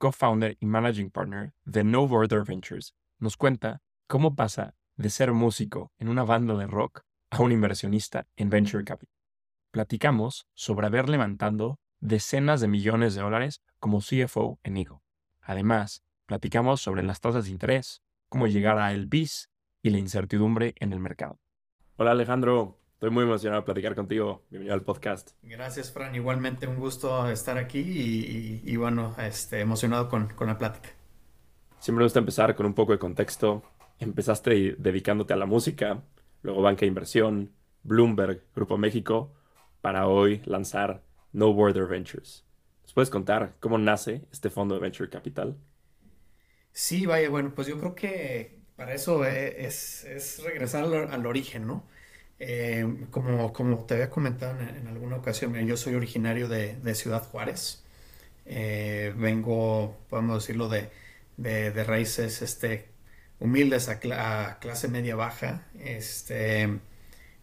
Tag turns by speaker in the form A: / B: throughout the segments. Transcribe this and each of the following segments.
A: co-founder y managing partner de No Border Ventures, nos cuenta cómo pasa de ser músico en una banda de rock a un inversionista en Venture Capital. Platicamos sobre haber levantado decenas de millones de dólares como CFO en Igo. Además, platicamos sobre las tasas de interés, cómo llegar a el BIS y la incertidumbre en el mercado. Hola Alejandro, Estoy muy emocionado de platicar contigo. Bienvenido al podcast.
B: Gracias, Fran. Igualmente un gusto estar aquí y, bueno, este, emocionado con, con, la plática.
A: Siempre me gusta empezar con un poco de contexto. Empezaste dedicándote a la música, luego banca de inversión, Bloomberg, Grupo México, para hoy lanzar No Border Ventures. ¿Nos puedes contar cómo nace este fondo de Venture Capital?
B: Sí, vaya, bueno, pues yo creo que para eso e, es, es regresar al, al origen, ¿no? Eh, como, como te había comentado en, alguna ocasión, yo soy originario de, Ciudad Juárez. Eh, vengo, podemos decirlo, de, de, raíces este, humildes a, clase media baja. Este,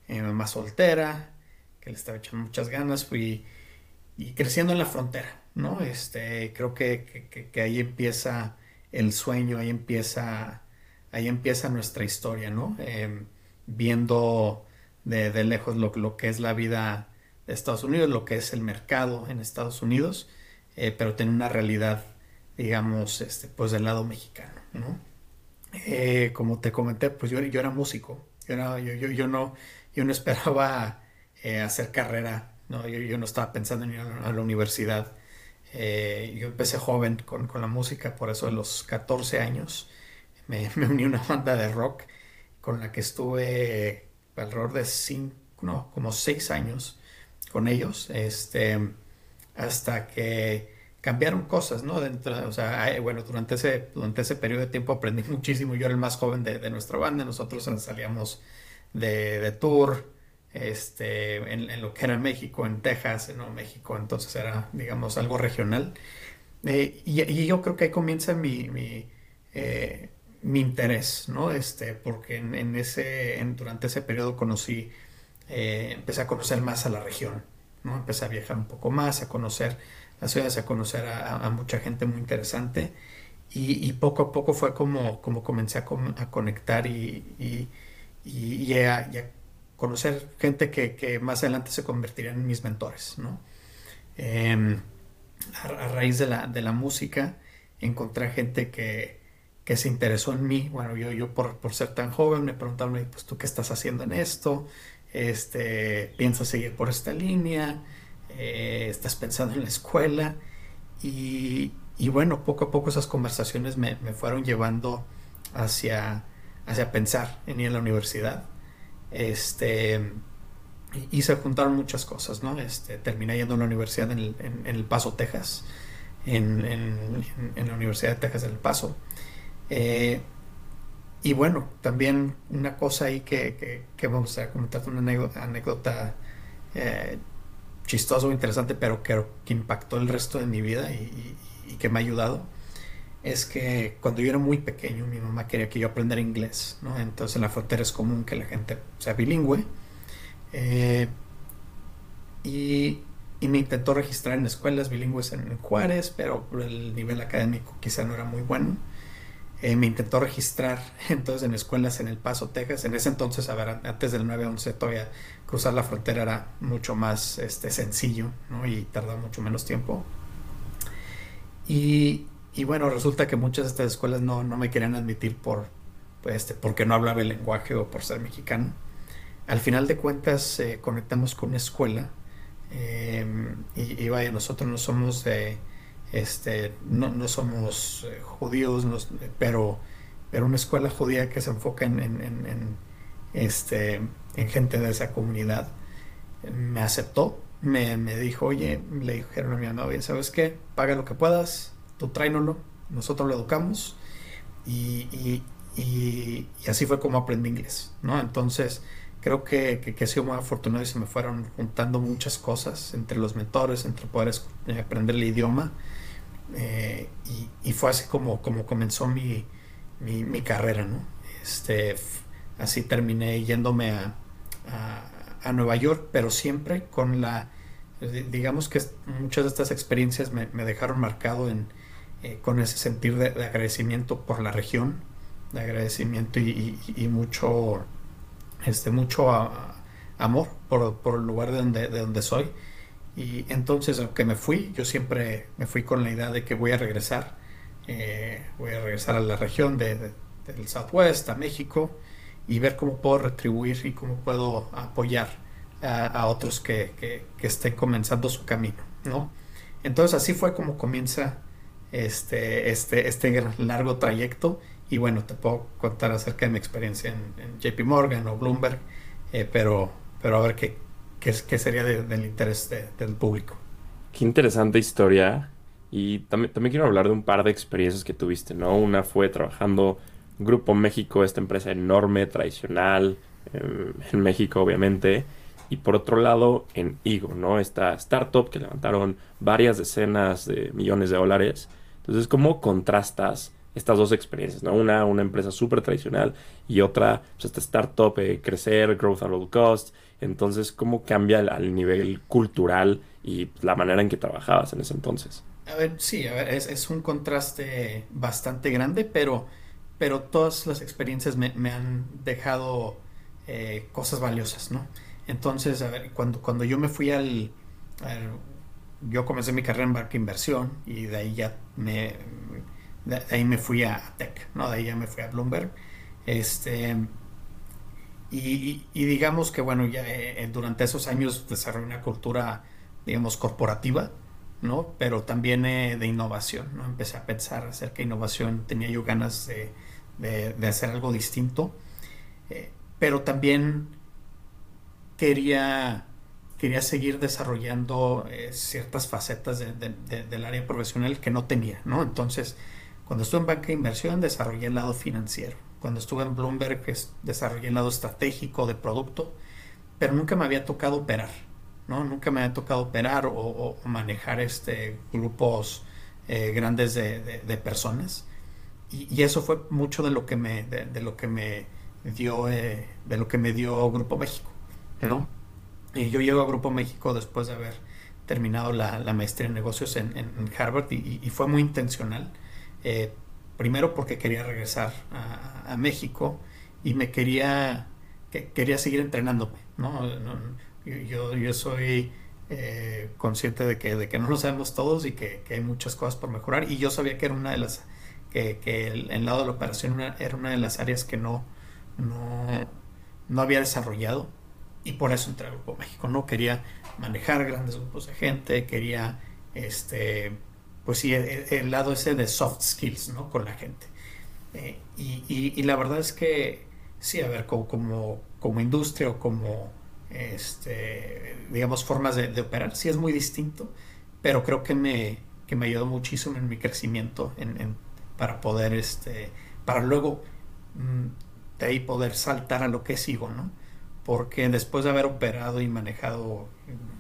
B: mamá soltera, que le estaba echando muchas ganas, fui y creciendo en la frontera, ¿no? Este, creo que, que, ahí empieza el sueño, ahí empieza, ahí empieza nuestra historia, ¿no? Eh, viendo de, lejos lo, que es la vida de Estados Unidos, lo que es el mercado en Estados Unidos, eh, pero tiene una realidad, digamos, este, pues del lado mexicano, ¿no? Eh, como te comenté, pues yo, yo era músico, yo, no, yo no esperaba eh, hacer carrera, ¿no? Yo, no estaba pensando en ir a la, universidad. yo empecé joven con, con, la música, por eso a los 14 años me uní a una banda de rock con la que estuve alrededor de cinco, no, como seis años con ellos, este, hasta que cambiaron cosas, ¿no? Dentro, o sea, bueno, durante ese, durante ese periodo de tiempo aprendí muchísimo. Yo era el más joven de, nuestra banda, nosotros salíamos de, de tour, este, en, lo que era México, en Texas, en México, entonces era, digamos, algo regional. Eh, y, yo creo que ahí comienza mi, mi eh, mi interés, ¿no? Este, porque en, ese, durante ese periodo conocí, eh, empecé a conocer más a la región, ¿no? Empecé a viajar un poco más, a conocer las ciudades, a conocer a, mucha gente muy interesante y, poco a poco fue como, como comencé a, conectar y, y, a, conocer gente que, más adelante se convertiría en mis mentores, ¿no? Em, a, raíz de la, de la música encontré gente que, que se interesó en mí. Bueno, yo, yo por, por ser tan joven me preguntaron, pues tú qué estás haciendo en esto, este, piensas seguir por esta línea, eh, estás pensando en la escuela. Y, y, bueno, poco a poco esas conversaciones me, me, fueron llevando hacia, hacia pensar en ir a la universidad. Este, y, se juntaron muchas cosas, ¿no? Este, terminé yendo a la universidad en el, Paso, Texas, en, en, la Universidad de Texas en El Paso. Eh, y bueno, también una cosa ahí que, que, vamos a comentar, una anécdota, eh, chistosa o interesante, pero que, impactó el resto de mi vida y, que me ha ayudado, es que cuando yo era muy pequeño mi mamá quería que yo aprendiera inglés, ¿no? Entonces en la frontera es común que la gente sea bilingüe. Eh, y, y, me intentó registrar en escuelas bilingües en Juárez, pero el nivel académico quizá no era muy bueno. Eh, me intentó registrar entonces en escuelas en El Paso, Texas. En ese entonces, a ver, antes del 9-11 todavía cruzar la frontera era mucho más este, sencillo ¿no? y tardaba mucho menos tiempo. Y, y, bueno, resulta que muchas de estas escuelas no, no me querían admitir por, pues, este, porque no hablaba el lenguaje o por ser mexicano. Al final de cuentas, eh, conectamos con una escuela eh, y, y, vaya, nosotros no somos de este, no, somos eh, judíos, pero, una escuela judía que se enfoca en, este, en gente de esa comunidad me aceptó, me, dijo, oye, le dijeron a mi novia, ¿sabes qué? Paga lo que puedas, tú tráenolo, nosotros lo educamos, y, y, así fue como aprendí inglés, ¿no? Entonces, creo que, que, he sido muy afortunado y se me fueron juntando muchas cosas entre los mentores, entre poder eh, aprender el idioma. Eh, y, fue así como, como comenzó mi, mi, carrera, ¿no? Este, así terminé yéndome a, a, Nueva York, pero siempre con la, digamos que muchas de estas experiencias me, me dejaron marcado en, eh, con ese sentir de, agradecimiento por la región, de agradecimiento y, y, mucho, este, mucho amor por, por, el lugar de donde, de donde soy. Y entonces, aunque me fui, yo siempre me fui con la idea de que voy a regresar. Eh, voy a regresar a la región de, del Southwest, a México, y ver cómo puedo retribuir y cómo puedo apoyar a, otros que, que, que, estén comenzando su camino, ¿no? Entonces así fue como comienza este, este, este largo trayecto y bueno, te puedo contar acerca de mi experiencia en, JP Morgan o Bloomberg, eh, pero, pero a ver qué, qué, qué sería del interés del público.
A: Qué interesante historia. Y también, también quiero hablar de un par de experiencias que tuviste, ¿no? Una fue trabajando Grupo México, esta empresa enorme, tradicional, em, en México obviamente. Y por otro lado, en Igo, ¿no? Esta startup que levantaron varias decenas de millones de dólares. Entonces, ¿cómo contrastas estas dos experiencias, ¿no? Una, una empresa súper tradicional y otra, pues esta startup, eh, crecer, growth at all cost. Entonces, ¿cómo cambia al nivel cultural y la manera en que trabajabas en ese entonces?
B: A ver, sí, a ver, es, es un contraste bastante grande, pero, pero todas las experiencias me, me han dejado eh, cosas valiosas, ¿no? Entonces, a ver, cuando, cuando yo me fui al, Yo comencé mi carrera en banca inversión y de ahí ya me de ahí me fui a Tech, ¿no? De ahí ya me fui a Bloomberg. Este, y, digamos que, bueno, ya eh, eh, durante esos años desarrollé una cultura, digamos, corporativa, ¿no? Pero también eh, de innovación, ¿no? Empecé a pensar acerca de innovación, tenía yo ganas de, de, hacer algo distinto, pero también quería, quería seguir desarrollando ciertas facetas del área profesional que no tenía, ¿no? Entonces, cuando estuve en banca de inversión desarrollé el lado financiero. Cuando estuve en Bloomberg desarrollé el lado estratégico de producto, pero nunca me había tocado operar, ¿no? Nunca me había tocado operar o, manejar este, grupos eh, grandes de, personas. Y, eso fue mucho de lo que me, de, lo que me dio, eh, de lo que me dio Grupo México, ¿no? Y yo llego a Grupo México después de haber terminado la, maestría en negocios en, Harvard y, fue muy intencional eh, primero porque quería regresar a, México y me quería, que, quería seguir entrenándome. ¿no? yo, yo soy eh, consciente de que, de que no lo sabemos todos y que, hay muchas cosas por mejorar y yo sabía que era una de las que, que el, lado de la operación era una de las áreas que no, no, no había desarrollado y por eso entré al Grupo México. No quería manejar grandes grupos de gente, quería este, pues sí, el, lado ese de soft skills, ¿no? Con la gente. Eh, y, la verdad es que, sí, a ver, como, como, industria o como, este, digamos, formas de, operar, sí es muy distinto, pero creo que me, que me ayudó muchísimo en mi crecimiento en, para poder, este, para luego mm, de ahí poder saltar a lo que sigo, ¿no? Porque después de haber operado y manejado,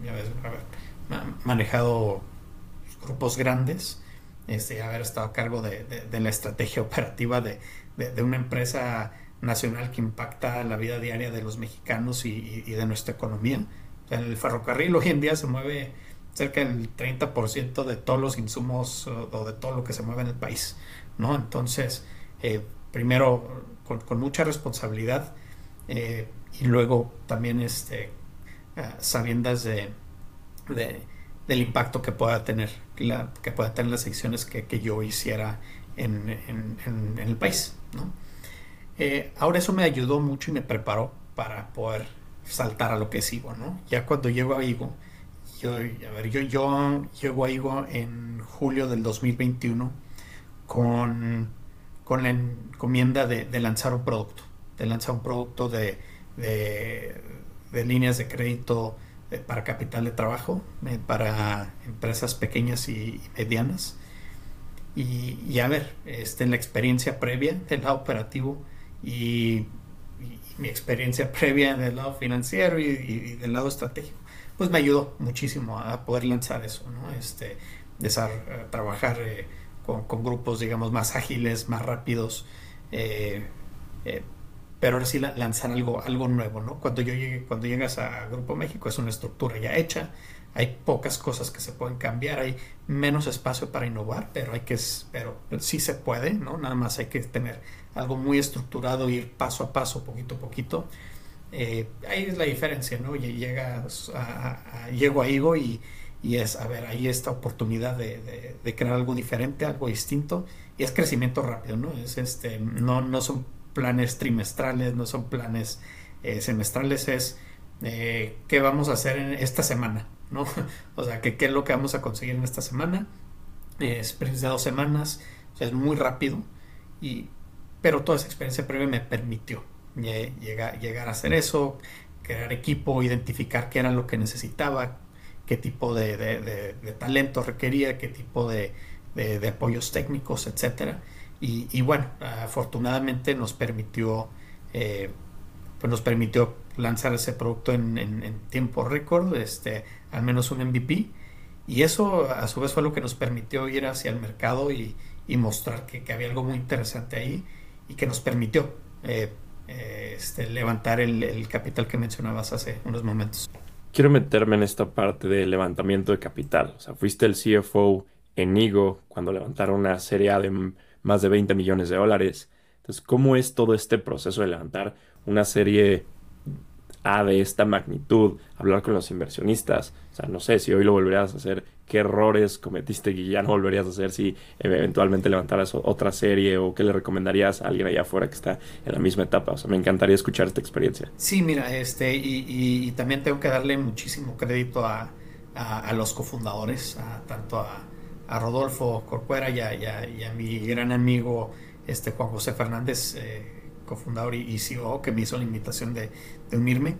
B: ya ves, manejado grupos grandes, este, haber estado a cargo de, la estrategia operativa de, una empresa nacional que impacta la vida diaria de los mexicanos y, de nuestra economía. el ferrocarril hoy en día se mueve cerca del 30% de todos los insumos o, de todo lo que se mueve en el país, ¿no? Entonces, eh, primero con, mucha responsabilidad eh, y luego también este, ah, sabiendas de del impacto que pueda tener, que pueda tener las secciones que, que yo hiciera en, en, el país. ¿no? Eh, ahora eso me ayudó mucho y me preparó para poder saltar a lo que sigo. ¿no? Ya cuando llego a Igo, yo, a ver, yo, yo llego a Igo en julio del 2021 con, con la encomienda de, lanzar un producto, de lanzar un producto de, de, líneas de crédito para capital de trabajo, eh, para empresas pequeñas y medianas. y, a ver, este, la experiencia previa del lado operativo y, mi experiencia previa del lado financiero y, del lado estratégico, pues me ayudó muchísimo a poder lanzar eso, ¿no? Este, de eh, trabajar eh, con, grupos, digamos, más ágiles, más rápidos, eh, pero ahora sí lanzar algo, algo nuevo, ¿no? Cuando yo llegue, cuando llegas a Grupo México es una estructura ya hecha, hay pocas cosas que se pueden cambiar, hay menos espacio para innovar, pero hay que, pero sí se puede, ¿no? Nada más hay que tener algo muy estructurado, ir paso a paso, poquito a poquito. Eh, ahí es la diferencia, ¿no? Llegas a, llego a Igo y, y, es, a ver, ahí esta oportunidad de, de, crear algo diferente, algo distinto, y es crecimiento rápido, ¿no? Es este, no, no son planes trimestrales, no son planes eh, semestrales, es eh, qué vamos a hacer en esta semana, ¿no? o sea, ¿qué, es lo que vamos a conseguir en esta semana. Es de dos semanas, es muy rápido, y, pero toda esa experiencia previa me permitió llegar, llegar a hacer eso, crear equipo, identificar qué era lo que necesitaba, qué tipo de, de, talento requería, qué tipo de, apoyos técnicos, etcétera. Y, bueno, afortunadamente nos permitió, eh, pues nos permitió lanzar ese producto en, tiempo récord, este, al menos un MVP. Y eso a su vez fue lo que nos permitió ir hacia el mercado y, mostrar que, había algo muy interesante ahí y que nos permitió eh, eh, este, levantar el, capital que mencionabas hace unos momentos.
A: Quiero meterme en esta parte de levantamiento de capital. O sea, fuiste el CFO en Igo cuando levantaron una serie de más de 20 millones de dólares. Entonces, ¿cómo es todo este proceso de levantar una serie a de esta magnitud, hablar con los inversionistas. O sea, no sé si hoy lo volverías a hacer, qué errores cometiste que ya no volverías a hacer si eventualmente levantaras otra serie o qué le recomendarías a alguien allá afuera que está en la misma etapa. O sea, me encantaría escuchar esta experiencia.
B: Sí, mira, este, y, también tengo que darle muchísimo crédito a, los cofundadores, a, tanto a, Rodolfo Corcuera y a, mi gran amigo este, Juan José Fernández. Eh, cofundador y, CEO, que me hizo la invitación de, unirme.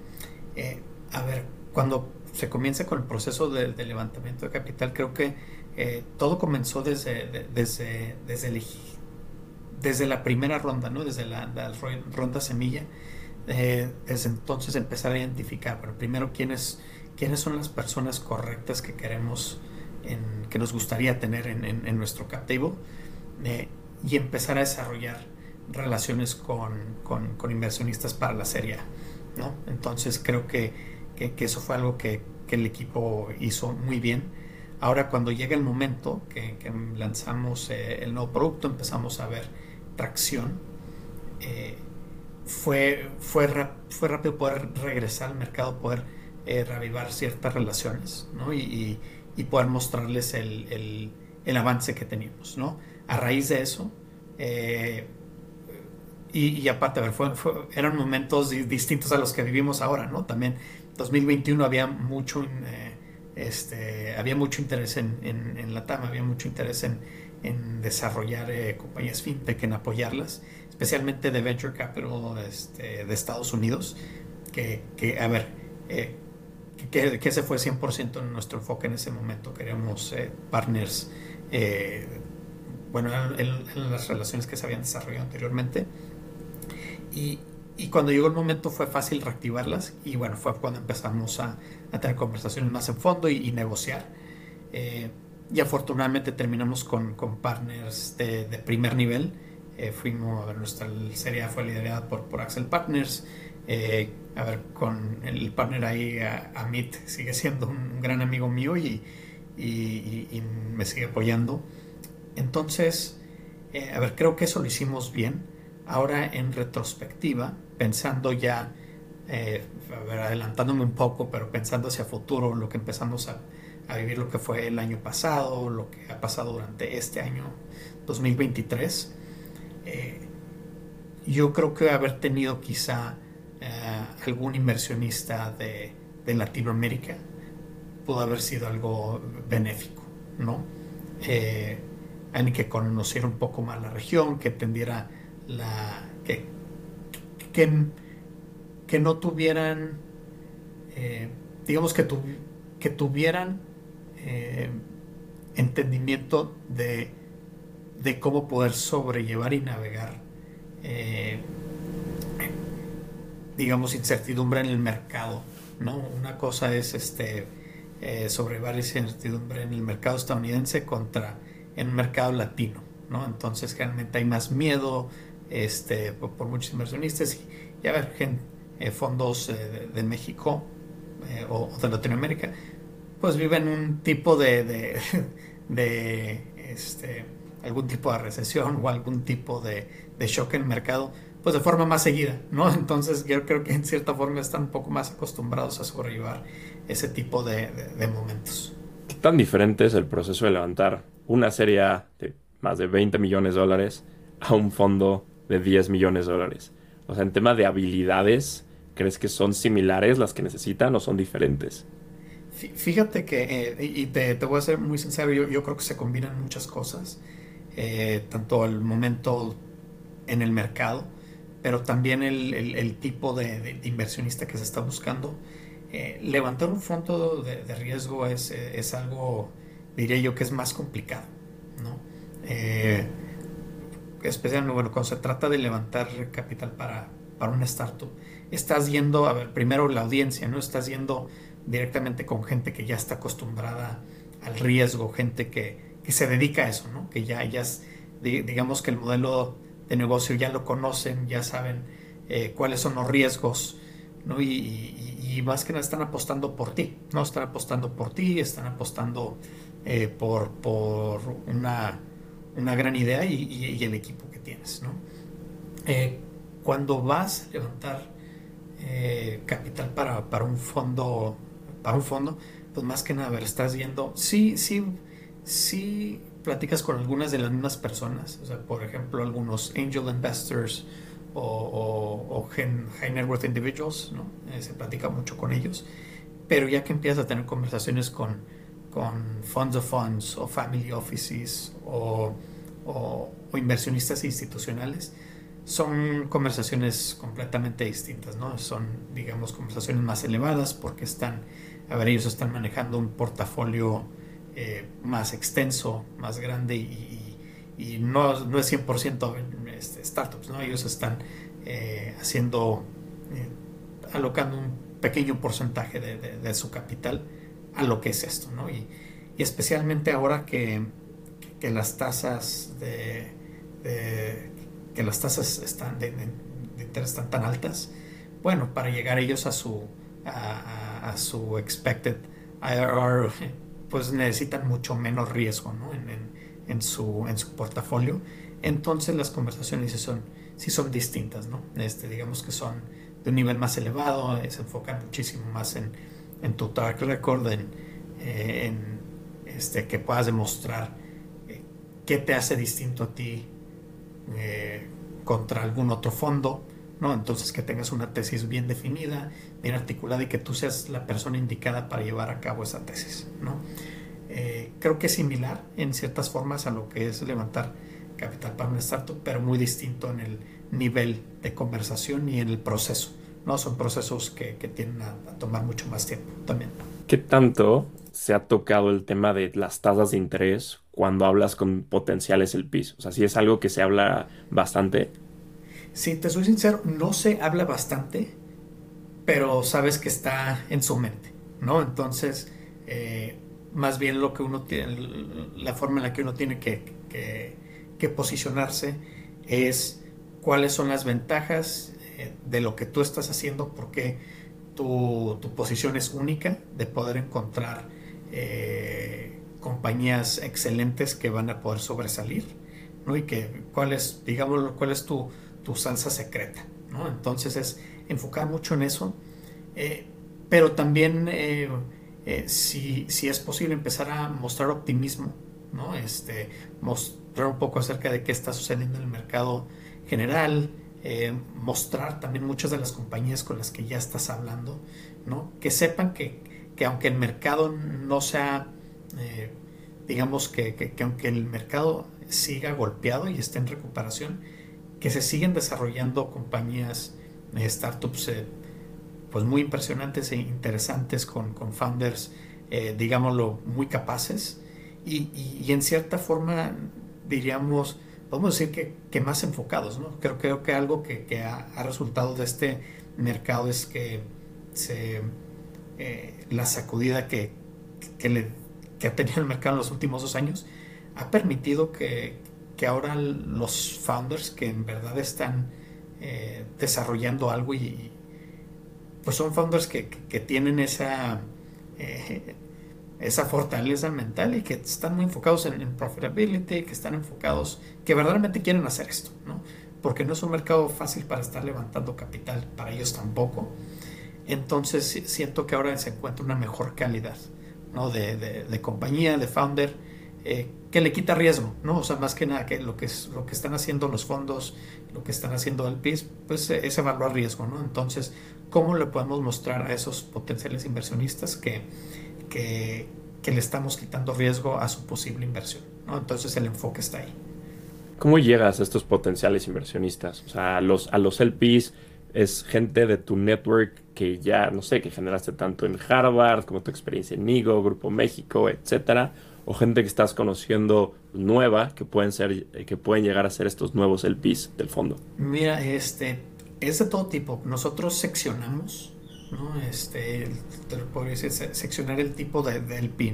B: Eh, a ver, cuando se comienza con el proceso de, levantamiento de capital, creo que eh, todo comenzó desde, desde, desde, desde, la primera ronda, ¿no? desde la, ronda semilla. Desde entonces empezar a identificar, pero primero quiénes, quiénes son las personas correctas que queremos, que nos gustaría tener en, nuestro cap table y empezar a desarrollar relaciones con, inversionistas para la serie ¿no? Entonces creo que, eso fue algo que, el equipo hizo muy bien. Ahora cuando llega el momento que, lanzamos eh, el nuevo producto, empezamos a ver tracción, eh, fue, fue, fue rápido poder regresar al mercado, poder eh, reavivar ciertas relaciones ¿no? y, poder mostrarles el, el, el, avance que teníamos. ¿no? A raíz de eso, eh, y, aparte, eran momentos distintos a los que vivimos ahora, ¿no? También 2021 había mucho, eh, este, había mucho interés en, en, la TAM, había mucho interés en, desarrollar eh, compañías fintech, en apoyarlas, especialmente de Venture Capital este, de Estados Unidos, que, que a ver, eh, que, que, ese fue 100% en nuestro enfoque en ese momento. Queríamos partners, bueno, en, las relaciones que se habían desarrollado anteriormente y, cuando llegó el momento fue fácil reactivarlas y bueno, fue cuando empezamos a, tener conversaciones más en fondo y, negociar. Eh, y afortunadamente terminamos con, con partners de, primer nivel. Eh, fuimos, a nuestra serie fue liderada por, por Axel Partners. Eh, a ver, con el partner ahí, Amit, sigue siendo un gran amigo mío y, y me sigue apoyando. Entonces, a ver, creo que eso lo hicimos bien Ahora en retrospectiva, pensando ya, eh, adelantándome un poco, pero pensando hacia futuro, lo que empezamos a, vivir, lo que fue el año pasado, lo que ha pasado durante este año 2023, eh, yo creo que haber tenido quizá eh, algún inversionista de, de, Latinoamérica pudo haber sido algo benéfico, ¿no? alguien que conociera un poco más la región, que entendiera la, que, que, no tuvieran, eh, digamos que, que tuvieran eh, entendimiento de de cómo poder sobrellevar y navegar, eh, digamos, incertidumbre en el mercado. ¿no? Una cosa es este, eh, sobrellevar esa incertidumbre en el mercado estadounidense contra en el mercado latino. ¿no? Entonces, generalmente hay más miedo este, por, muchos inversionistas. Y, a ver, eh, fondos eh, de, México o, de Latinoamérica, pues viven un tipo de, de este, algún tipo de recesión o algún tipo de, shock en el mercado, pues de forma más seguida, ¿no? Entonces yo creo que en cierta forma están un poco más acostumbrados a sobrellevar ese tipo de, momentos.
A: ¿Qué tan diferente es el proceso de levantar una serie de más de 20 millones de dólares a un fondo de 10 millones de dólares? O sea, en tema de habilidades, ¿crees que son similares las que necesitan o son diferentes?
B: Fíjate que, eh, y te, voy a ser muy sincero, yo, yo, creo que se combinan muchas cosas. Eh, tanto el momento en el mercado, pero también el, tipo de, inversionista que se está buscando. Eh, levantar un fondo de, riesgo es, es, algo, diría yo, que es más complicado, ¿no? Eh, especialmente bueno, cuando se trata de levantar capital para, para una startup, estás yendo, a ver, primero la audiencia, ¿no? Estás yendo directamente con gente que ya está acostumbrada al riesgo, gente que, que se dedica a eso, ¿no? Que ya, ya digamos que el modelo de negocio ya lo conocen, ya saben eh, cuáles son los riesgos, ¿no? Y, más que nada están apostando por ti, ¿no? Están apostando por ti, están apostando eh, por, por una, una, gran idea y, el equipo que tienes, ¿no? Eh, cuando vas a levantar capital para, para, un fondo, para un fondo, pues más que nada, ver, estás viendo, sí, sí, si platicas con algunas de las mismas personas, o sea, por ejemplo, algunos angel investors o, high net worth individuals, ¿no? Eh, se platica mucho con ellos, pero ya que empiezas a tener conversaciones con, con funds of funds o family offices o, o inversionistas institucionales, son conversaciones completamente distintas, ¿no? Son, digamos, conversaciones más elevadas porque están, a ver, ellos están manejando un portafolio eh, más extenso, más grande y, no, es 100% este, startups, ¿no? Ellos están eh, haciendo, eh, alocando un pequeño porcentaje de, su capital a lo que es esto, ¿no? Y, especialmente ahora que, las tasas de, que las tasas están interés están tan altas, bueno, para llegar ellos a su a, a su expected IRR pues necesitan mucho menos riesgo en, su, en su portafolio. Entonces las conversaciones sí son, sí son distintas, ¿no? Este, digamos que son de un nivel más elevado, se enfocan muchísimo más en, tu track record, en, eh, este, que puedas demostrar eh, qué te hace distinto a ti eh, contra algún otro fondo, ¿no? Entonces que tengas una tesis bien definida, bien articulada y que tú seas la persona indicada para llevar a cabo esa tesis, ¿no? Eh, creo que es similar en ciertas formas a lo que es levantar capital para un startup, pero muy distinto en el nivel de conversación y en el proceso, ¿no? Son procesos que, que tienden a, tomar mucho más tiempo también.
A: ¿Qué tanto se ha tocado el tema de las tasas de interés cuando hablas con potenciales el piso? O sea, si es algo que se habla bastante.
B: Si te soy sincero, no se habla bastante, pero sabes que está en su mente, ¿no? Entonces, eh, más bien lo que uno tiene, la forma en la que uno tiene que, que, posicionarse es cuáles son las ventajas eh, de lo que tú estás haciendo, porque tu, tu posición es única de poder encontrar eh, compañías excelentes que van a poder sobresalir, ¿no? Y que cuál es, digamos, cuál es tu, tu salsa secreta, ¿no? Entonces es enfocar mucho en eso, eh, pero también eh, eh, si, si, es posible empezar a mostrar optimismo, ¿no? este, mostrar un poco acerca de qué está sucediendo en el mercado general, mostrar también muchas de las compañías con las que ya estás hablando, ¿no? que sepan que, que aunque el mercado no sea, digamos que, que, aunque el mercado siga golpeado y esté en recuperación, que se siguen desarrollando compañías eh, startups eh, pues muy impresionantes e interesantes con, con founders, eh, digámoslo, muy capaces y, y, en cierta forma diríamos, podemos decir que, que más enfocados, ¿no? Creo, creo que algo que, que ha, ha, resultado de este mercado es que se, eh, la sacudida que, que, le, que ha tenido el mercado en los últimos dos años ha permitido que, que ahora los founders que en verdad están eh, desarrollando algo y pues son founders que, que tienen esa eh, esa fortaleza mental y que están muy enfocados en, en, profitability, que están enfocados, que verdaderamente quieren hacer esto, ¿no? Porque no es un mercado fácil para estar levantando capital, para ellos tampoco. Entonces siento que ahora se encuentra una mejor calidad, ¿no? De, de, de compañía, de founder, eh, que le quita riesgo, ¿no? O sea, más que nada que lo que, es, lo que están haciendo los fondos, lo que están haciendo el PIS, pues es evaluar riesgo, ¿no? Entonces, ¿cómo le podemos mostrar a esos potenciales inversionistas que que, que, le estamos quitando riesgo a su posible inversión. ¿no? Entonces el enfoque está ahí.
A: ¿Cómo llegas a estos potenciales inversionistas? O sea, a los, a los LPs es gente de tu network que ya, no sé, que generaste tanto en Harvard como tu experiencia en Nigo, Grupo México, etcétera, o gente que estás conociendo nueva que pueden ser, que pueden llegar a ser estos nuevos LPs del fondo.
B: Mira, este, es de todo tipo. Nosotros seccionamos ¿no? Este, te decir, seccionar el tipo de, de LP.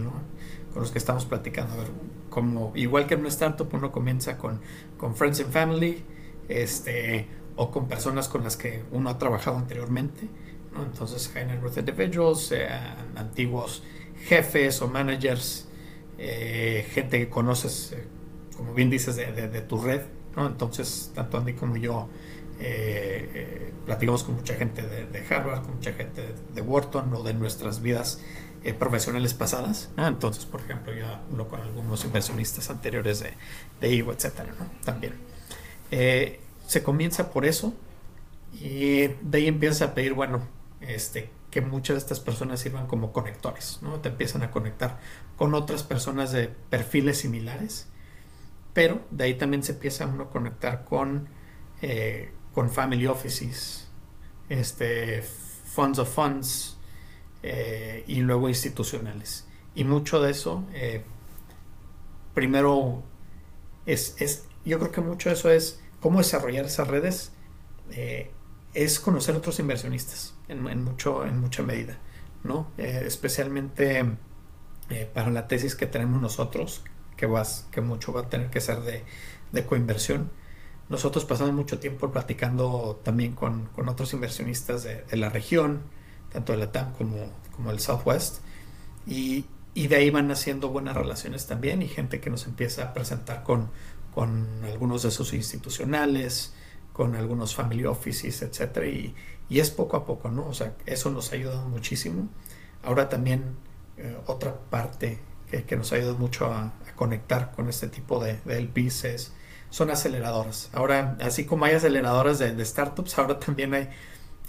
B: Con los que estamos platicando. Ver, como, igual que en una startup, uno comienza con, con Friends and Family, este, o con personas con las que uno ha trabajado anteriormente. Entonces, high net worth individuals, eh, antiguos jefes o managers, eh, gente que conoces, eh, como bien dices, de, tu red, ¿no? Entonces, tanto Andy como yo eh, platicamos con mucha gente de, Harvard, con mucha gente de, Wharton o de nuestras vidas profesionales pasadas. Entonces, por ejemplo, yo hablo con algunos inversionistas anteriores de, de IVO, etcétera, ¿no? También. Se comienza por eso y de ahí empieza a pedir, bueno, este, que muchas de estas personas sirvan como conectores, ¿no? Te empiezan a conectar con otras personas de perfiles similares, pero de ahí también se empieza uno a conectar con eh, con family offices, este, funds of funds eh, y luego institucionales. Y mucho de eso, eh, primero, es, es, yo creo que mucho de eso es cómo desarrollar esas redes, es conocer otros inversionistas en, mucho, en mucha medida, ¿no? Eh, especialmente eh, para la tesis que tenemos nosotros, que, vas, que mucho va a tener que ser de, de coinversión nosotros pasamos mucho tiempo platicando también con, con otros inversionistas de, de, la región, tanto de la TAM como, como el Southwest, y, y, de ahí van haciendo buenas relaciones también y gente que nos empieza a presentar con, con algunos de sus institucionales, con algunos family offices, etcétera, y, y, es poco a poco, ¿no? O sea, eso nos ha ayudado muchísimo. Ahora también eh, otra parte que, que, nos ha ayudado mucho a, a, conectar con este tipo de, de LPs es son aceleradoras. Ahora, así como hay aceleradoras de, de startups, ahora también hay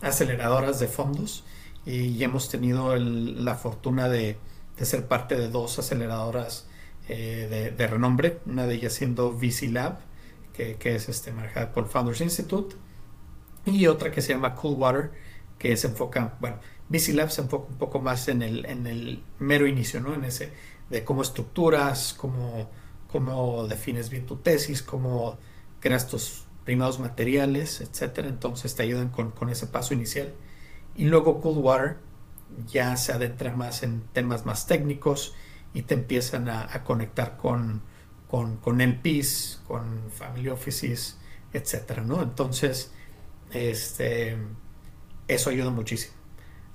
B: aceleradoras de fondos y, hemos tenido el, la fortuna de, de, ser parte de dos aceleradoras eh, de, de, renombre, una de ellas siendo VC Lab, que, es este, manejada por Founders Institute, y otra que se llama Coolwater, que se enfoca, bueno, VC Lab se enfoca un poco más en el, en el mero inicio, ¿no? En ese de cómo estructuras, cómo cómo defines bien tu tesis, cómo creas tus primeros materiales, etcétera. Entonces te ayudan con, con ese paso inicial. Y luego Coolwater ya se adentra más en temas más técnicos y te empiezan a conectar con, con, con LPs, con family offices, etcétera, ¿no? Entonces, este, eso ayuda muchísimo.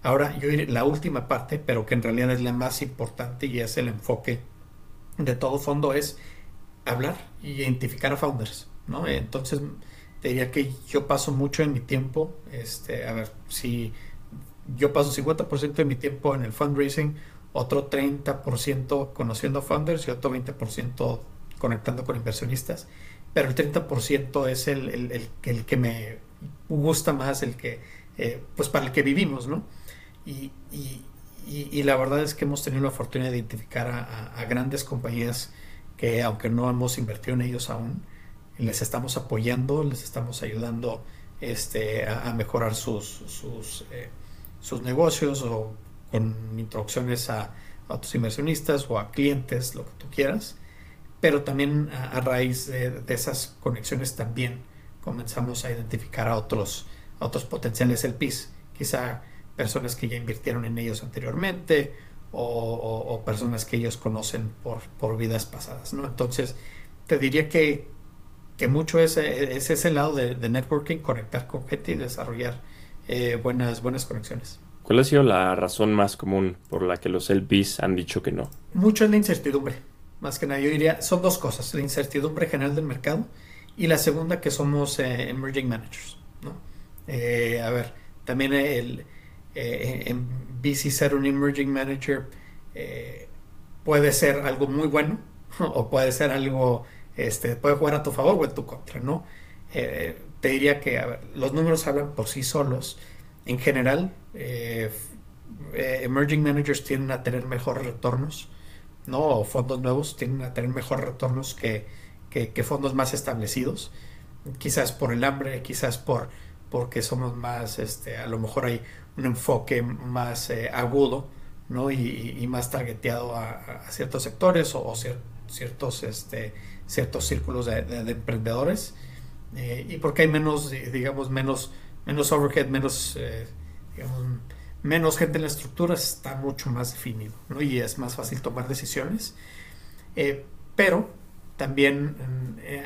B: Ahora, yo diré la última parte, pero que en realidad es la más importante y es el enfoque de todo fondo es hablar y identificar a founders, ¿no? Entonces, te diría que yo paso mucho en mi tiempo, este, a ver, si yo paso 50% de mi tiempo en el fundraising, otro 30% conociendo founders y otro 20% conectando con inversionistas, pero el 30% es el, que me gusta más, el que, eh, pues para el que vivimos, ¿no? Y, la verdad es que hemos tenido la fortuna de identificar a, grandes compañías que aunque no hemos invertido en ellos aún, les estamos apoyando, les estamos ayudando este, a, mejorar sus, sus, eh, sus, negocios o con introducciones a, a otros inversionistas o a clientes, lo que tú quieras. Pero también a, raíz de, esas conexiones también comenzamos a identificar a otros, otros potenciales LPs, quizá personas que ya invirtieron en ellos anteriormente o, personas que ellos conocen por, por vidas pasadas, ¿no? Entonces, te diría que, que mucho es, es, ese lado de, networking, conectar con gente y desarrollar eh, buenas, buenas conexiones.
A: ¿Cuál ha sido la razón más común por la que los LPs han dicho que no?
B: Mucho es la incertidumbre. Más que nada, yo diría, son dos cosas, la incertidumbre general del mercado y la segunda que somos eh, emerging managers. ¿no? Eh, a ver, también el, VC ser un emerging manager puede ser algo muy bueno o puede ser algo este, puede jugar a tu favor o en tu contra, ¿no? Eh, te diría que los números hablan por sí solos. En general, eh, eh, emerging managers tienden a tener mejores retornos, ¿no? O fondos nuevos tienden a tener mejores retornos que, fondos más establecidos. Quizás por el hambre, quizás por porque somos más, este, a lo mejor hay un enfoque más agudo, ¿no? Y, más targeteado a, ciertos sectores o, ciertos, este, ciertos círculos de, emprendedores eh, y porque hay menos, digamos, menos, menos overhead, menos, eh, menos gente en la estructura, está mucho más definido ¿no? y es más fácil tomar decisiones. Eh, pero también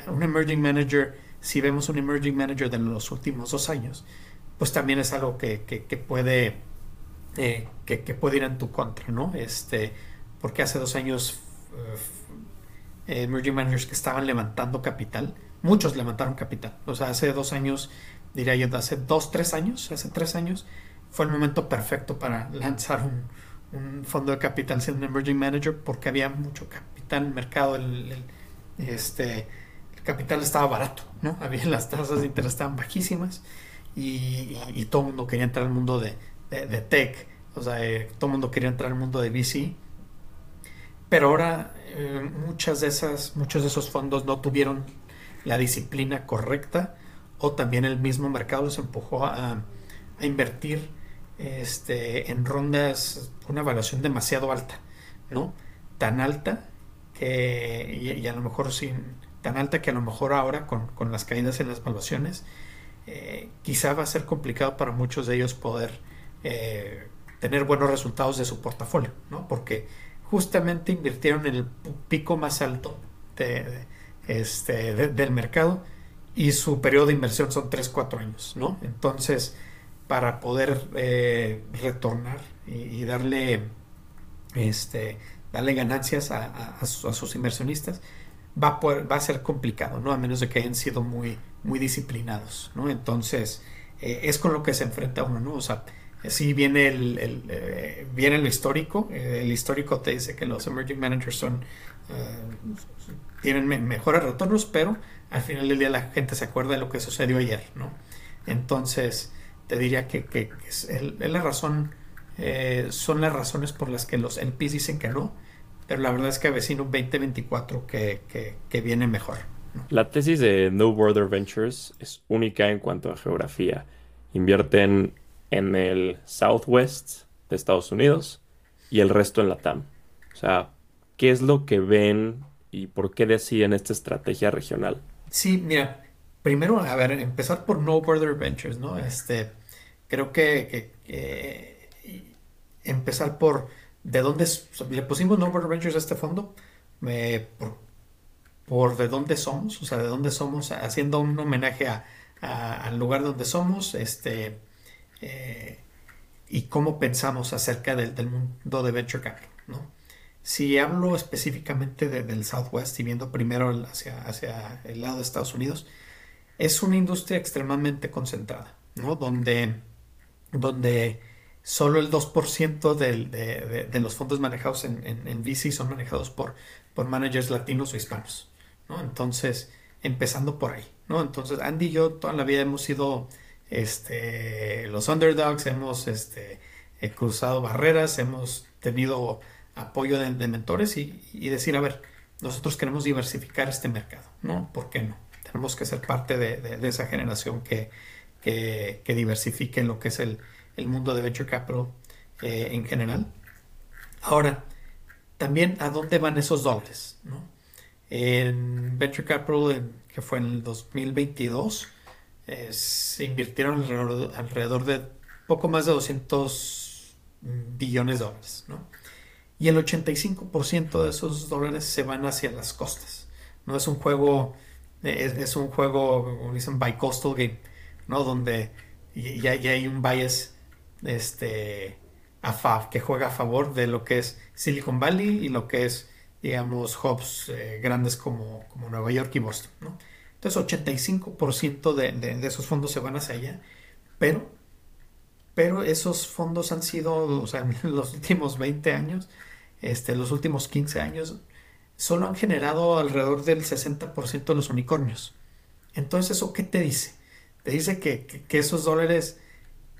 B: un emerging manager, si vemos un emerging manager de los últimos dos años, pues también es algo que, que, puede, que, puede ir en tu contra, ¿no? Este, porque hace dos años eh, emerging managers que estaban levantando capital. Muchos levantaron capital. O sea, hace dos años, diría yo, hace dos, tres años, hace tres años, fue el momento perfecto para lanzar un, fondo de capital siendo un emerging manager porque había mucho capital en el mercado. El, este, el capital estaba barato, ¿no? Había las tasas de interés estaban bajísimas y, todo el mundo quería entrar al mundo de, de, tech. O sea, eh, todo el mundo quería entrar al mundo de VC. Pero ahora eh, muchas de esas, muchos de esos fondos no tuvieron la disciplina correcta o también el mismo mercado los empujó a, invertir este, en rondas una evaluación demasiado alta, ¿no? Tan alta que, y, a lo mejor sin, tan alta que a lo mejor ahora con, las caídas en las evaluaciones, eh, quizá va a ser complicado para muchos de ellos poder eh, tener buenos resultados de su portafolio, ¿no? Porque justamente invirtieron en el pico más alto de, este, del mercado y su periodo de inversión son 3-4 años, ¿no? Entonces, para poder eh, retornar y, darle, este, darle ganancias a, sus inversionistas, va a, va a ser complicado, ¿no? A menos de que hayan sido muy, muy disciplinados, ¿no? Entonces, eh, es con lo que se enfrenta uno, ¿no? O sea, sí viene el, eh, viene histórico. El histórico te dice que los emerging managers son tienen mejores retornos, pero al final del día la gente se acuerda de lo que sucedió ayer, ¿no? Entonces te diría que, que, es, la razón, son las razones por las que los LPs dicen que no, pero la verdad es que avecino un 2024 que, que, viene mejor.
A: La tesis de No Border Ventures es única en cuanto a geografía. Invierten en el Southwest de Estados Unidos y el resto en la TAM. O sea, ¿qué es lo que ven y por qué deciden esta estrategia regional?
B: Sí, mira, primero, a ver, empezar por No Border Ventures, ¿no? Este, creo que, empezar por de dónde le pusimos No Border Ventures a este fondo, por, de dónde somos, o sea, de dónde somos, haciendo un homenaje al lugar donde somos, este, eh, y cómo pensamos acerca del, mundo de venture capital. ¿no? Si hablo específicamente del Southwest y viendo primero hacia, hacia el lado de Estados Unidos, es una industria extremadamente concentrada, ¿no? donde, donde solo el 2% de, de, los fondos manejados en, en, VC son manejados por, por managers latinos o hispanos. ¿no? Entonces, empezando por ahí. ¿no? Entonces, Andy y yo toda la vida hemos sido este, los underdogs, hemos este, eh, cruzado barreras, hemos tenido apoyo de, mentores y, decir, a ver, nosotros queremos diversificar este mercado, ¿no? ¿Por qué no? Tenemos que ser parte de, esa generación que, que, diversifique lo que es el, mundo de venture capital eh, en general. Ahora, también a dónde van esos dólares, ¿no? En Venture Capital, que fue en el 2022, se invirtieron alrededor, de poco más de 200 billones de dólares, ¿no? Y el 85% de esos dólares se van hacia las costas. No es un juego, es, un juego, como dicen, bi-coastal game, ¿no? Donde ya, hay un bias este, a que juega a favor de lo que es Silicon Valley y lo que es, digamos, hubs eh, grandes como, como Nueva York y Boston. Entonces 85% de, de, esos fondos se van hacia allá, pero, pero esos fondos han sido, o sea, en los últimos 20 años, este, los últimos 15 años, solo han generado alrededor del 60% de los unicornios. Entonces, ¿eso qué te dice? Te dice que, que, esos dólares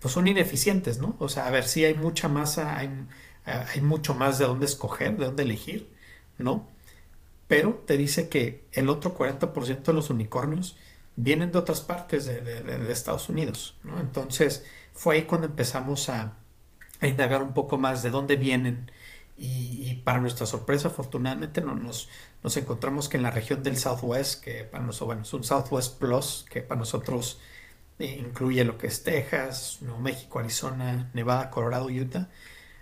B: pues, son ineficientes, ¿no? O sea, a ver, si hay mucha masa, hay, hay mucho más de dónde escoger, de dónde elegir, ¿no? pero te dice que el otro 40% de los unicornios vienen de otras partes de, Estados Unidos. ¿no? Entonces fue ahí cuando empezamos a, indagar un poco más de dónde vienen y, para nuestra sorpresa afortunadamente no, nos, nos, encontramos que en la región del Southwest, que para nosotros es un Southwest Plus, que para nosotros eh, incluye lo que es Texas, Nuevo México, Arizona, Nevada, Colorado, Utah.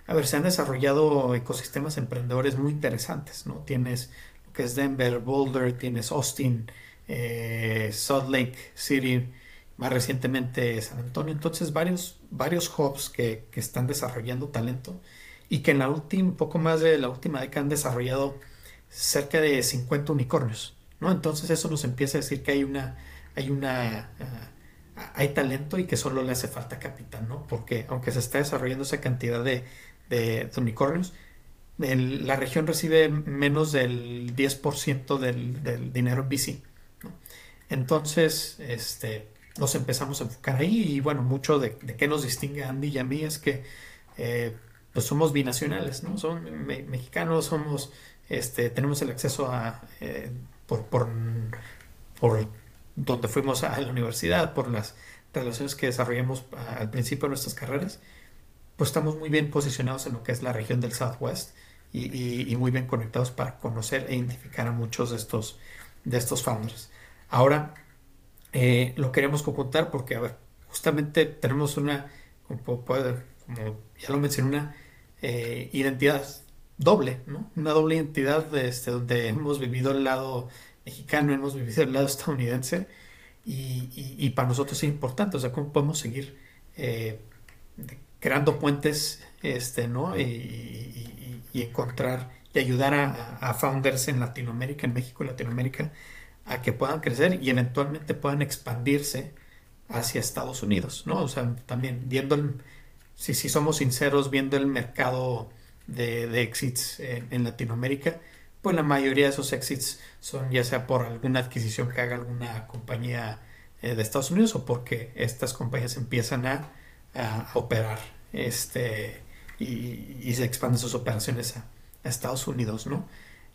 B: A ver, se han desarrollado ecosistemas emprendedores muy interesantes, ¿no? Tienes que es Denver, Boulder, tienes Austin, eh, Salt Lake City, más recientemente San Antonio. Entonces, varios, varios hubs que, están desarrollando talento y que en la última, poco más de la última década han desarrollado cerca de 50 unicornios. ¿no? Entonces, eso nos empieza a decir que hay una, hay una, ah, hay talento y que solo le hace falta capital, ¿no? Porque aunque se está desarrollando esa cantidad de, unicornios, la región recibe menos del 10% del, del, dinero en VC. Entonces, este, nos empezamos a enfocar ahí y bueno, mucho de, de qué nos distingue a Andy y a mí es que eh, pues somos binacionales, ¿no? Son mexicanos, somos, este, tenemos el acceso a, eh, por, por, por donde fuimos a la universidad, por las relaciones que desarrollamos al principio de nuestras carreras, pues estamos muy bien posicionados en lo que es la región del Southwest y, muy bien conectados para conocer e identificar a muchos de estos, de estos founders. Ahora, eh, lo queremos conjuntar porque, a ver, justamente tenemos una, como, ya lo mencioné, una eh, identidad doble, ¿no? Una doble identidad este, donde hemos vivido el lado mexicano, hemos vivido el lado estadounidense y, para nosotros es importante, o sea, cómo podemos seguir eh, creando puentes, este, ¿no? y, y encontrar y ayudar a, founders en Latinoamérica, en México y Latinoamérica, a que puedan crecer y eventualmente puedan expandirse hacia Estados Unidos, ¿no? O sea, también viendo el, si, si somos sinceros, viendo el mercado de, exits en, Latinoamérica, pues la mayoría de esos exits son ya sea por alguna adquisición que haga alguna compañía eh, de Estados Unidos o porque estas compañías empiezan a, a operar este, y, se expanden sus operaciones a, Estados Unidos, ¿no?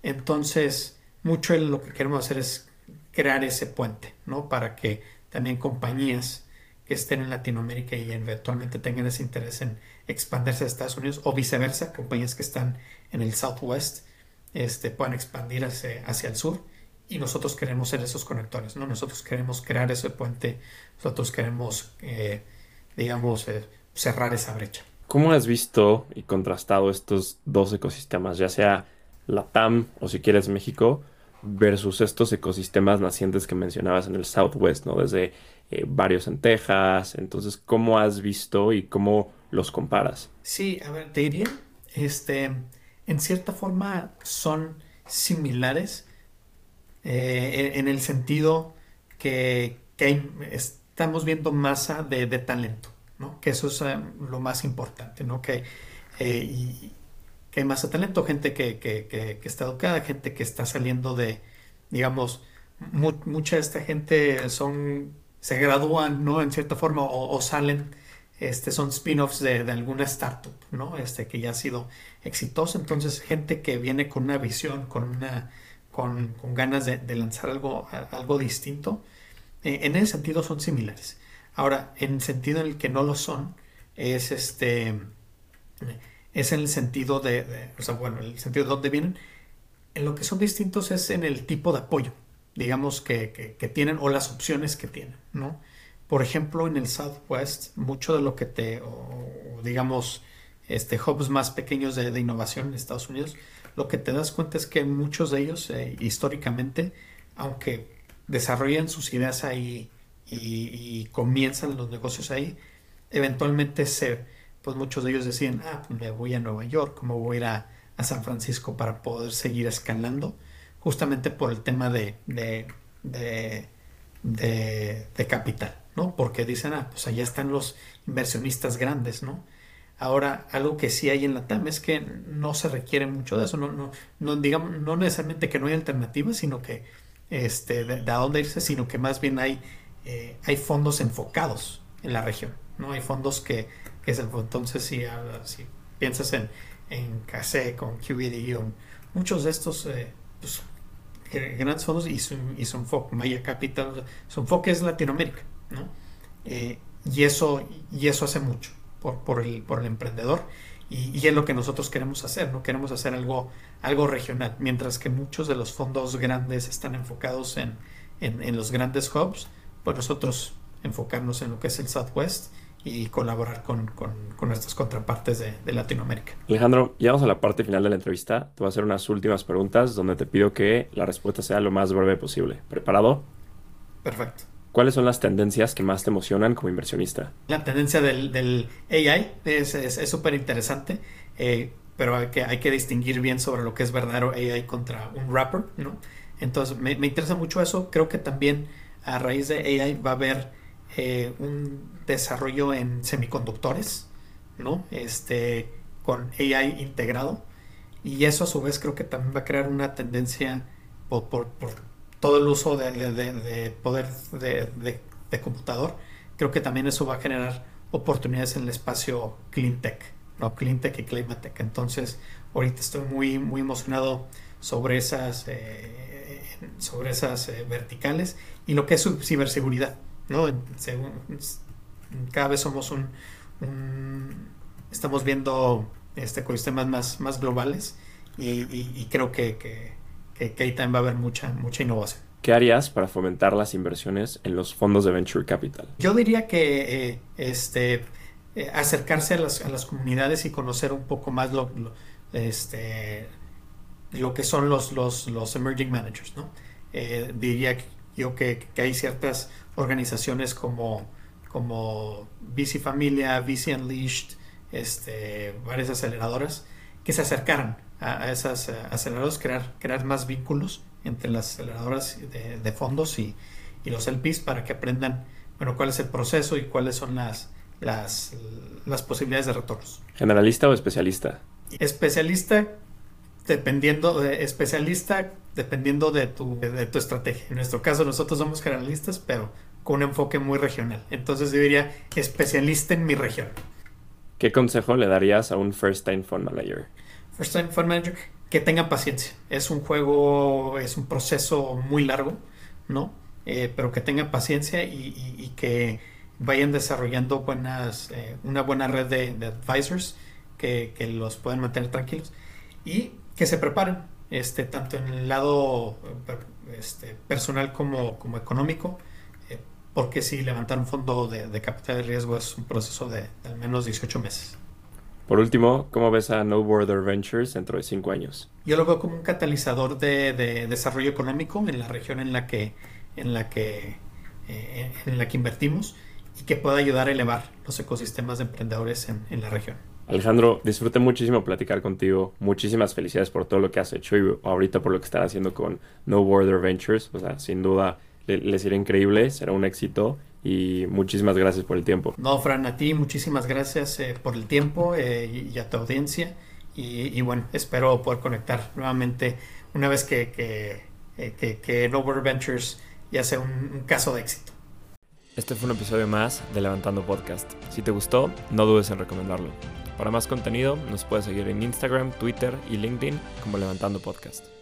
B: Entonces, mucho de lo que queremos hacer es crear ese puente, ¿no? Para que también compañías estén en Latinoamérica y eventualmente tengan ese interés en expandirse a Estados Unidos o viceversa, compañías que están en el Southwest este, puedan expandir hacia, el sur y nosotros queremos ser esos conectores, ¿no? Nosotros queremos crear ese puente, nosotros queremos, eh, digamos, eh, cerrar esa brecha.
A: ¿Cómo has visto y contrastado estos dos ecosistemas, ya sea la TAM o si quieres México, versus estos ecosistemas nacientes que mencionabas en el Southwest, ¿no? Desde eh, varios en Texas. Entonces, ¿cómo has visto y cómo los comparas?
B: Sí, a ver, te diría, este, en cierta forma son similares eh, en el sentido que, estamos viendo masa de talento. Que eso es eh, lo más importante, ¿no? Que, eh, que hay más talento, gente que, está educada, gente que está saliendo de, digamos, mucha de esta gente son, se gradúan, ¿no? En cierta forma, o, salen, este, son spin-offs de, alguna startup, ¿no? Este, que ya ha sido exitosa. Entonces, gente que viene con una visión, con una, con, ganas de, lanzar algo, algo distinto, eh, en ese sentido son similares. Ahora, en el sentido en el que no lo son, es este es en el sentido de, o sea, bueno, el sentido de dónde vienen. En lo que son distintos es en el tipo de apoyo, digamos, que, que, tienen o las opciones que tienen, ¿no? Por ejemplo, en el Southwest, mucho de lo que te, o, digamos, este, hubs más pequeños de, innovación en Estados Unidos, lo que te das cuenta es que muchos de ellos, eh, históricamente, aunque desarrollan sus ideas ahí y, comienzan los negocios ahí, eventualmente se, pues muchos de ellos deciden, ah, pues me voy a Nueva York, como voy a ir a, San Francisco para poder seguir escalando, justamente por el tema de, de, de, capital, ¿no? Porque dicen, ah, pues allá están los inversionistas grandes, ¿no? Ahora, algo que sí hay en la TAM es que no se requiere mucho de eso, no, no, no digamos, no necesariamente que no hay alternativas, sino que este, de, a dónde irse, sino que más bien hay, eh, hay fondos enfocados en la región, ¿no? Hay fondos que, entonces si, piensas en, en CACE, con muchos de estos eh, pues, grandes fondos y su, y su enfoque, Capital, su enfoque es Latinoamérica, ¿no? Eh, y, eso, y eso hace mucho por, el, por el emprendedor y, es lo que nosotros queremos hacer, ¿no? Queremos hacer algo, algo regional, mientras que muchos de los fondos grandes están enfocados en, en, los grandes hubs, pues nosotros enfocarnos en lo que es el Southwest y colaborar con, con, con nuestras contrapartes de, de, Latinoamérica.
A: Alejandro, llegamos a la parte final de la entrevista. Te voy a hacer unas últimas preguntas donde te pido que la respuesta sea lo más breve posible. ¿Preparado?
B: Perfecto.
A: ¿Cuáles son las tendencias que más te emocionan como inversionista?
B: La tendencia del, del AI es súper interesante, eh, pero hay que, hay que distinguir bien sobre lo que es verdadero AI contra un wrapper, ¿no? Entonces me, me interesa mucho eso. Creo que también a raíz de AI va a haber eh, un desarrollo en semiconductores, ¿no? Este, con AI integrado. Y eso a su vez creo que también va a crear una tendencia por, todo el uso de, poder de, computador, creo que también eso va a generar oportunidades en el espacio clean tech, ¿no? y climate tech. Entonces, ahorita estoy muy, muy emocionado sobre esas, eh, sobre esas eh, verticales y lo que es ciberseguridad. ¿No? cada vez somos un, estamos viendo este, ecosistemas más, más globales y, creo que que, ahí también va a haber mucha, mucha innovación.
A: ¿Qué harías para fomentar las inversiones en los fondos de Venture Capital?
B: Yo diría que eh, este, eh, acercarse a las, a las, comunidades y conocer un poco más lo, este, lo que son los, los, los emerging managers. ¿no? Eh, diría yo que, que, hay ciertas organizaciones como, como Familia, VC Unleashed, este, varias aceleradoras que se acercaran a, esas eh, aceleradoras, crear, crear más vínculos entre las aceleradoras de, fondos y, los LPs para que aprendan bueno, cuál es el proceso y cuáles son las, las, las posibilidades de retornos.
A: ¿Generalista o especialista?
B: Especialista dependiendo de especialista dependiendo de tu, de, tu estrategia. En nuestro caso nosotros somos generalistas, pero con un enfoque muy regional. Entonces yo diría especialista en mi región.
A: ¿Qué consejo le darías a un first time fund manager?
B: First Time Fund Manager, que tengan paciencia. Es un juego, es un proceso muy largo, ¿no? Eh, pero que tengan paciencia y, que vayan desarrollando buenas, eh, una buena red de, advisors que, los puedan mantener tranquilos y que se preparen, este, tanto en el lado este, personal como, como económico, eh, porque si levantar un fondo de, de, capital de riesgo es un proceso de, de al menos 18 meses.
A: Por último, ¿cómo ves a No Border Ventures dentro de cinco años?
B: Yo lo veo como un catalizador de, desarrollo económico en la región en la que, en la que, eh, en la que invertimos y que pueda ayudar a elevar los ecosistemas de emprendedores en, la región.
A: Alejandro, disfruté muchísimo platicar contigo. Muchísimas felicidades por todo lo que has hecho y ahorita por lo que estás haciendo con No Border Ventures. O sea, sin duda les irá increíble, será un éxito y muchísimas gracias por el tiempo.
B: No, Fran, a ti muchísimas gracias eh, por el tiempo eh, y, a tu audiencia y, bueno, espero poder conectar nuevamente una vez que, que, eh, que, No Ventures ya sea un, caso de éxito.
A: Este fue un episodio más de Levantando Podcast. Si te gustó, no dudes en recomendarlo. Para más contenido, nos puedes seguir en Instagram, Twitter y LinkedIn como Levantando Podcast.